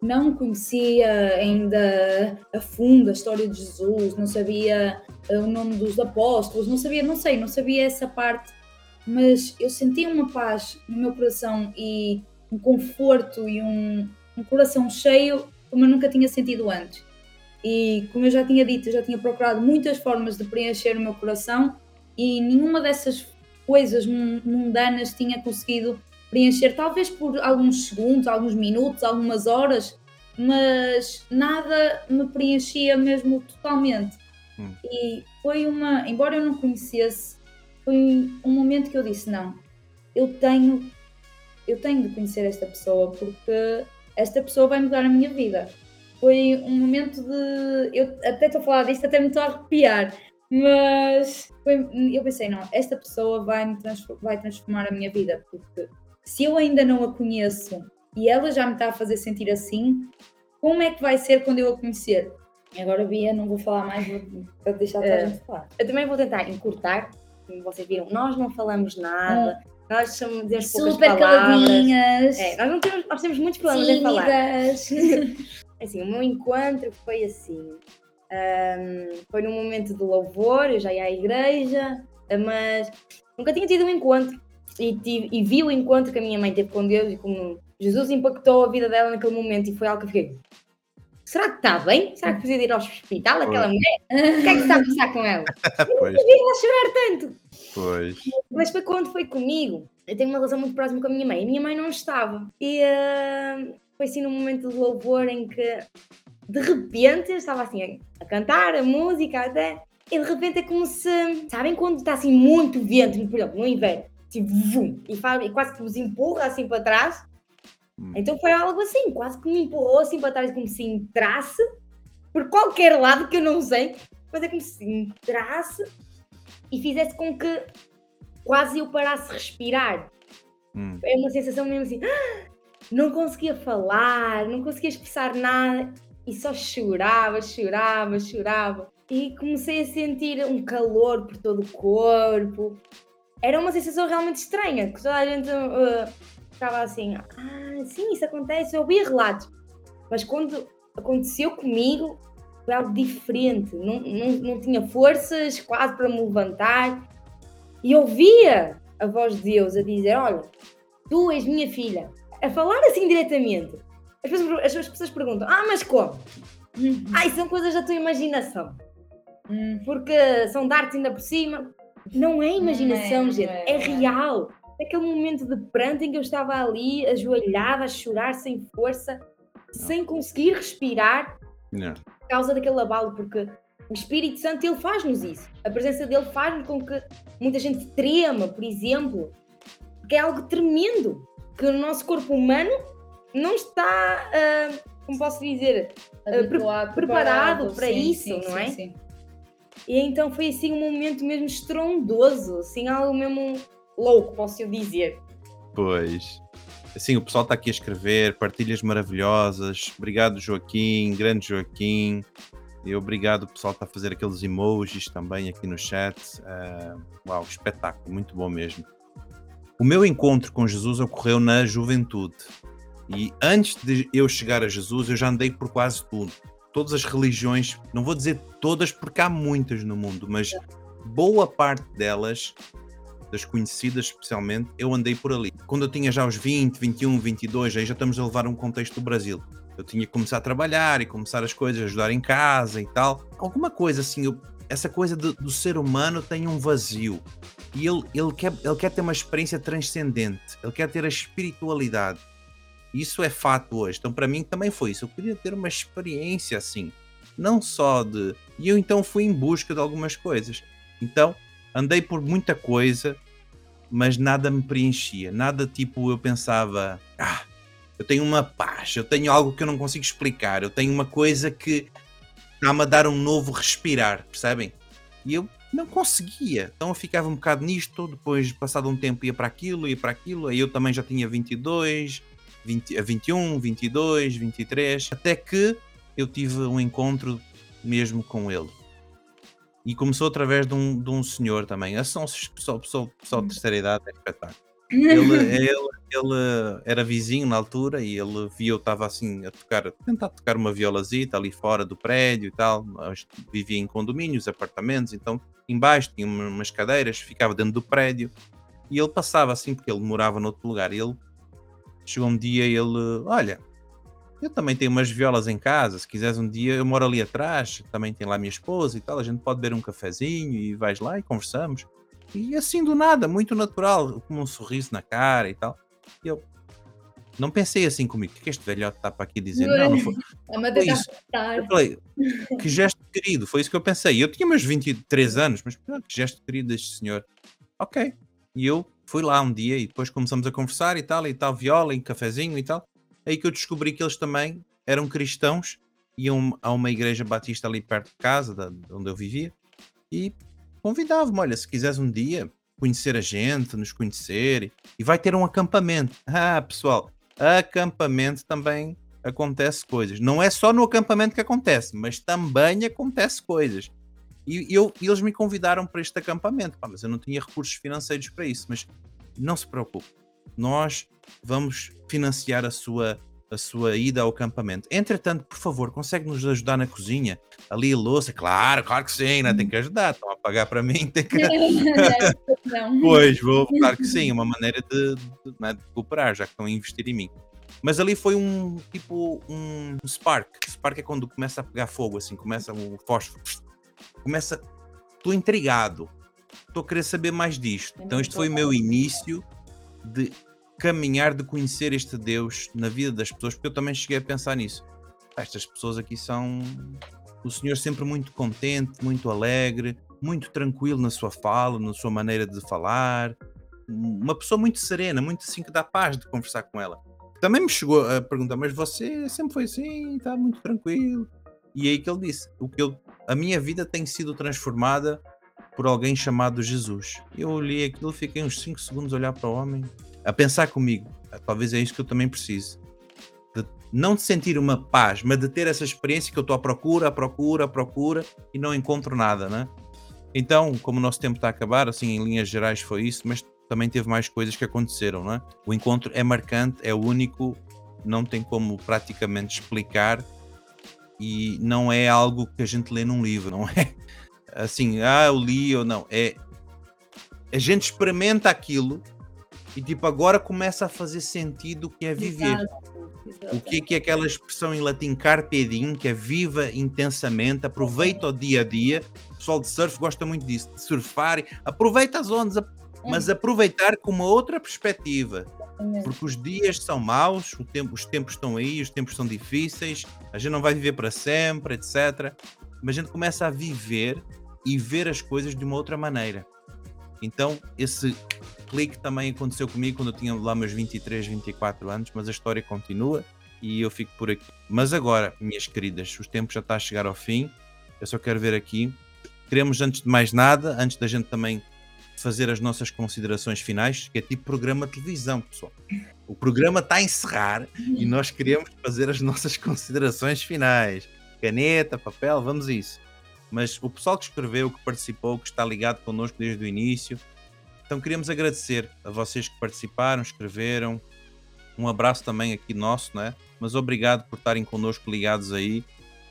não conhecia ainda a fundo a história de Jesus, não sabia eh, o nome dos apóstolos, não sabia, não sei, não sabia essa parte mas eu sentia uma paz no meu coração e um conforto e um, um coração cheio como eu nunca tinha sentido antes. E como eu já tinha dito, eu já tinha procurado muitas formas de preencher o meu coração e nenhuma dessas coisas mundanas tinha conseguido preencher, talvez por alguns segundos, alguns minutos, algumas horas, mas nada me preenchia mesmo totalmente. Hum. E foi uma, embora eu não conhecesse, foi um momento que eu disse: não, eu tenho, eu tenho de conhecer esta pessoa porque esta pessoa vai mudar a minha vida. Foi um momento de. Eu até estou a falar disto, até me estou a arrepiar, mas foi, eu pensei: não, esta pessoa vai, me transform, vai transformar a minha vida, porque se eu ainda não a conheço e ela já me está a fazer sentir assim, como é que vai ser quando eu a conhecer? Agora, Bia, não vou falar mais para deixar toda a gente falar. Eu também vou tentar encurtar, como vocês viram, nós não falamos nada. Hum. Nós somos de super caladinhas. É, nós, não temos, nós temos muitos problemas Tímidas. em falar. assim, o meu encontro foi assim. Um, foi num momento de louvor, eu já ia à igreja, mas nunca tinha tido um encontro. E, tive, e vi o encontro que a minha mãe teve com Deus e como Jesus impactou a vida dela naquele momento e foi algo que eu fiquei. Será que está bem? Será que precisa ir ao hospital aquela mulher? O que é que está a passar com ela? pois. Eu não ela chorar tanto. Pois. Mas foi quando foi comigo. Eu tenho uma relação muito próxima com a minha mãe. A minha mãe não estava. E uh, foi assim num momento de louvor em que de repente eu estava assim a cantar a música até. E de repente é como se. Sabem quando está assim muito vento, por exemplo, no inverno? Tipo, vum, e, faz, e quase que vos empurra assim para trás. Hum. Então foi algo assim, quase que me empurrou assim para trás, como se entrasse por qualquer lado que eu não sei, mas é como se entrasse e fizesse com que quase eu parasse respirar. Hum. É uma sensação mesmo assim, não conseguia falar, não conseguia expressar nada e só chorava, chorava, chorava. E comecei a sentir um calor por todo o corpo. Era uma sensação realmente estranha, que toda a gente uh, ficava assim, ah, sim, isso acontece, eu ouvia relatos. Mas quando aconteceu comigo, foi algo diferente. Não, não, não tinha forças quase para me levantar. E ouvia a voz de Deus a dizer: Olha, tu és minha filha. A falar assim diretamente. As pessoas, as pessoas perguntam: Ah, mas como? Uhum. Ah, isso são coisas da tua imaginação. Uhum. Porque são darts ainda por cima. Não é imaginação, não é, gente. É, é, é real aquele momento de pranto em que eu estava ali, ajoelhada, a chorar sem força, não. sem conseguir respirar, não. por causa daquele abalo, porque o Espírito Santo ele faz-nos isso. A presença dele faz com que muita gente trema, por exemplo, porque é algo tremendo que o nosso corpo humano não está, uh, como posso dizer, uh, pre preparado, preparado, para sim, isso, sim, não sim, é? Sim. E então foi assim um momento mesmo estrondoso, assim, algo mesmo louco, posso dizer. Pois. Assim, o pessoal está aqui a escrever, partilhas maravilhosas. Obrigado, Joaquim, grande Joaquim. E obrigado, o pessoal está a fazer aqueles emojis também aqui no chat. Uh, uau, espetáculo, muito bom mesmo. O meu encontro com Jesus ocorreu na juventude. E antes de eu chegar a Jesus, eu já andei por quase tudo. Todas as religiões, não vou dizer todas porque há muitas no mundo, mas boa parte delas das conhecidas especialmente, eu andei por ali. Quando eu tinha já os 20, 21, 22, aí já estamos a levar um contexto do Brasil. Eu tinha que começar a trabalhar e começar as coisas, ajudar em casa e tal. Alguma coisa assim, eu, essa coisa do, do, ser humano tem um vazio. E ele, ele, quer, ele quer ter uma experiência transcendente, ele quer ter a espiritualidade. Isso é fato hoje. Então, para mim, também foi isso. Eu queria ter uma experiência assim, não só de. E eu então fui em busca de algumas coisas. Então, andei por muita coisa, mas nada me preenchia. Nada tipo, eu pensava, ah, eu tenho uma paz, eu tenho algo que eu não consigo explicar, eu tenho uma coisa que está-me a dar um novo respirar, percebem? E eu não conseguia. Então eu ficava um bocado nisto, depois, passado um tempo, ia para aquilo, ia para aquilo, aí eu também já tinha 22, 20, 21, 22, 23, até que eu tive um encontro mesmo com ele. E começou através de um, de um senhor também. A são pessoal, pessoal, pessoal de terceira idade é espetáculo. Ele, ele, ele, era vizinho na altura e ele via eu estava assim a tocar, a tentar tocar uma violazita ali fora do prédio e tal. Vivia em condomínios, apartamentos, então embaixo tinha umas cadeiras, ficava dentro do prédio. E ele passava assim, porque ele morava noutro lugar. E ele chegou um dia e ele, olha, eu também tenho umas violas em casa. Se quiseres um dia, eu moro ali atrás, também tem lá a minha esposa e tal. A gente pode beber um cafezinho e vais lá e conversamos. E assim do nada, muito natural, com um sorriso na cara e tal. E eu não pensei assim comigo, o que este velhote está para aqui dizer? Não, não foi. É foi isso. Eu falei, que gesto querido, foi isso que eu pensei. Eu tinha meus 23 anos, mas que gesto querido deste senhor. Ok. E eu fui lá um dia e depois começamos a conversar e tal, e tal, viola, em cafezinho e tal. Aí que eu descobri que eles também eram cristãos, iam a uma igreja batista ali perto de casa, de onde eu vivia, e convidava-me, olha, se quiseres um dia conhecer a gente, nos conhecer, e vai ter um acampamento. Ah, pessoal, acampamento também acontece coisas. Não é só no acampamento que acontece, mas também acontece coisas. E, eu, e eles me convidaram para este acampamento, Pá, mas eu não tinha recursos financeiros para isso. Mas não se preocupe, nós vamos financiar a sua a sua ida ao acampamento. Entretanto, por favor, consegue nos ajudar na cozinha? Ali a louça? Claro, claro que sim, né? tem que ajudar. Estão a pagar para mim, tem que. pois, vou, claro que sim, uma maneira de, de, né, de, cooperar, já que estão a investir em mim. Mas ali foi um tipo um spark. Spark é quando começa a pegar fogo, assim, começa um fósforo começa. Estou intrigado, estou a querer saber mais disto. Então, este foi o meu início de caminhar, de conhecer este Deus na vida das pessoas, porque eu também cheguei a pensar nisso. Estas pessoas aqui são. O Senhor sempre muito contente, muito alegre, muito tranquilo na sua fala, na sua maneira de falar. Uma pessoa muito serena, muito assim que dá paz de conversar com ela. Também me chegou a perguntar, mas você sempre foi assim, está muito tranquilo. E aí que ele disse: o que eu a minha vida tem sido transformada por alguém chamado Jesus. Eu olhei aquilo, fiquei uns 5 segundos a olhar para o homem, a pensar comigo. Talvez é isso que eu também preciso. De não de sentir uma paz, mas de ter essa experiência que eu estou à procura, à procura, à procura e não encontro nada, né? Então, como o nosso tempo está a acabar, assim, em linhas gerais foi isso, mas também teve mais coisas que aconteceram, né? O encontro é marcante, é único, não tem como praticamente explicar e não é algo que a gente lê num livro, não é assim, ah, eu li ou não. É a gente experimenta aquilo e tipo agora começa a fazer sentido o que é viver. O que é, que é aquela expressão em latim carpe diem, que é viva intensamente, aproveita o dia a dia. O pessoal de surf gosta muito disso, de surfar, aproveita as ondas, mas aproveitar com uma outra perspectiva. Porque os dias são maus, tempo, os tempos estão aí, os tempos são difíceis, a gente não vai viver para sempre, etc. Mas a gente começa a viver e ver as coisas de uma outra maneira. Então, esse clique também aconteceu comigo quando eu tinha lá meus 23, 24 anos, mas a história continua e eu fico por aqui. Mas agora, minhas queridas, os tempos já está a chegar ao fim. Eu só quero ver aqui. Queremos, antes de mais nada, antes da gente também fazer as nossas considerações finais, que é tipo programa de televisão, pessoal. O programa está a encerrar e nós queremos fazer as nossas considerações finais. Caneta, papel, vamos a isso. Mas o pessoal que escreveu, que participou, que está ligado connosco desde o início, então queríamos agradecer a vocês que participaram, escreveram. Um abraço também aqui nosso, né? Mas obrigado por estarem connosco ligados aí.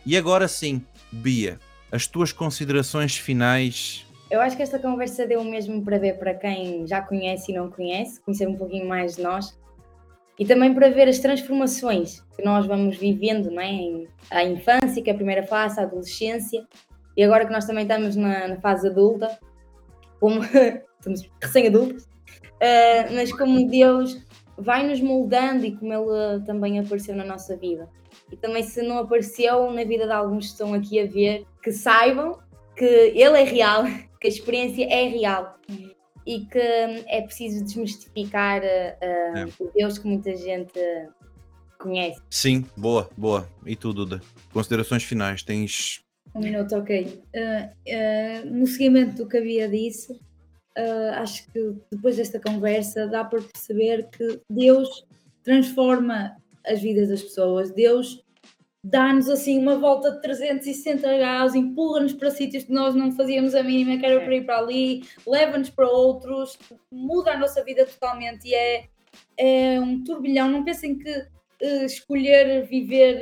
E agora sim, Bia, as tuas considerações finais eu acho que esta conversa deu mesmo para ver para quem já conhece e não conhece, conhecer um pouquinho mais de nós e também para ver as transformações que nós vamos vivendo, não é? A infância, que é a primeira fase, a adolescência e agora que nós também estamos na, na fase adulta, como estamos recém-adultos, uh, mas como Deus vai nos moldando e como Ele também apareceu na nossa vida. E também, se não apareceu na vida de alguns que estão aqui a ver, que saibam que Ele é real que a experiência é real e que é preciso desmistificar uh, é. o Deus que muita gente conhece. Sim, boa, boa. E tu, Duda? Considerações finais? Tens. Um minuto, ok. Uh, uh, no seguimento do que havia disso, acho que depois desta conversa dá para perceber que Deus transforma as vidas das pessoas. Deus dá-nos assim uma volta de 360 graus, empurra-nos para sítios que nós não fazíamos a mínima, que era para ir para ali, leva-nos para outros, muda a nossa vida totalmente e é, é um turbilhão. Não pensem que uh, escolher viver,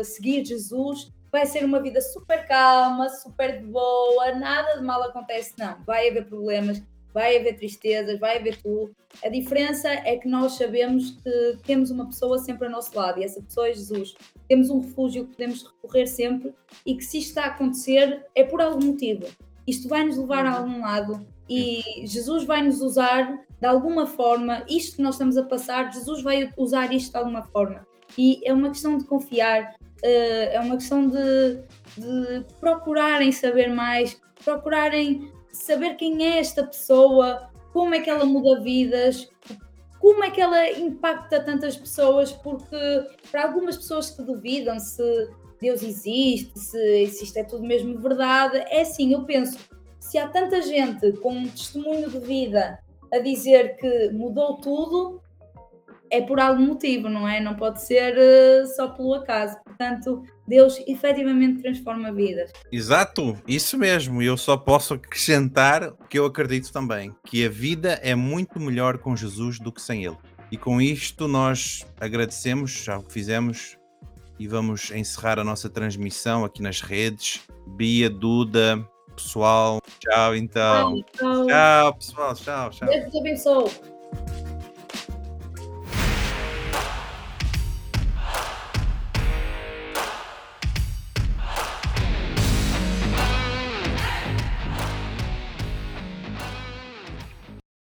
uh, seguir Jesus vai ser uma vida super calma, super de boa, nada de mal acontece, não. Vai haver problemas, vai haver tristezas, vai haver tudo. A diferença é que nós sabemos que temos uma pessoa sempre ao nosso lado e essa pessoa é Jesus. Temos um refúgio que podemos recorrer sempre e que se isto está a acontecer é por algum motivo. Isto vai nos levar a algum lado e Jesus vai nos usar de alguma forma. Isto que nós estamos a passar, Jesus vai usar isto de alguma forma. E é uma questão de confiar, eh, é uma questão de, de procurarem saber mais, procurarem saber quem é esta pessoa, como é que ela muda vidas, como é que ela impacta tantas pessoas, porque para algumas pessoas que duvidam se Deus existe, se, isto é tudo mesmo verdade, é assim, eu penso, se há tanta gente com um testemunho de vida a dizer que mudou tudo, é por algum motivo, não é? Não pode ser uh, só pelo acaso. Portanto, Deus efetivamente transforma vidas. Exato, isso mesmo. Eu só posso acrescentar que eu acredito também que a vida é muito melhor com Jesus do que sem Ele. E com isto nós agradecemos, já o que fizemos, e vamos encerrar a nossa transmissão aqui nas redes. Bia, Duda, pessoal, tchau então. Tchau, tchau pessoal, tchau, tchau. Deus te abençoe.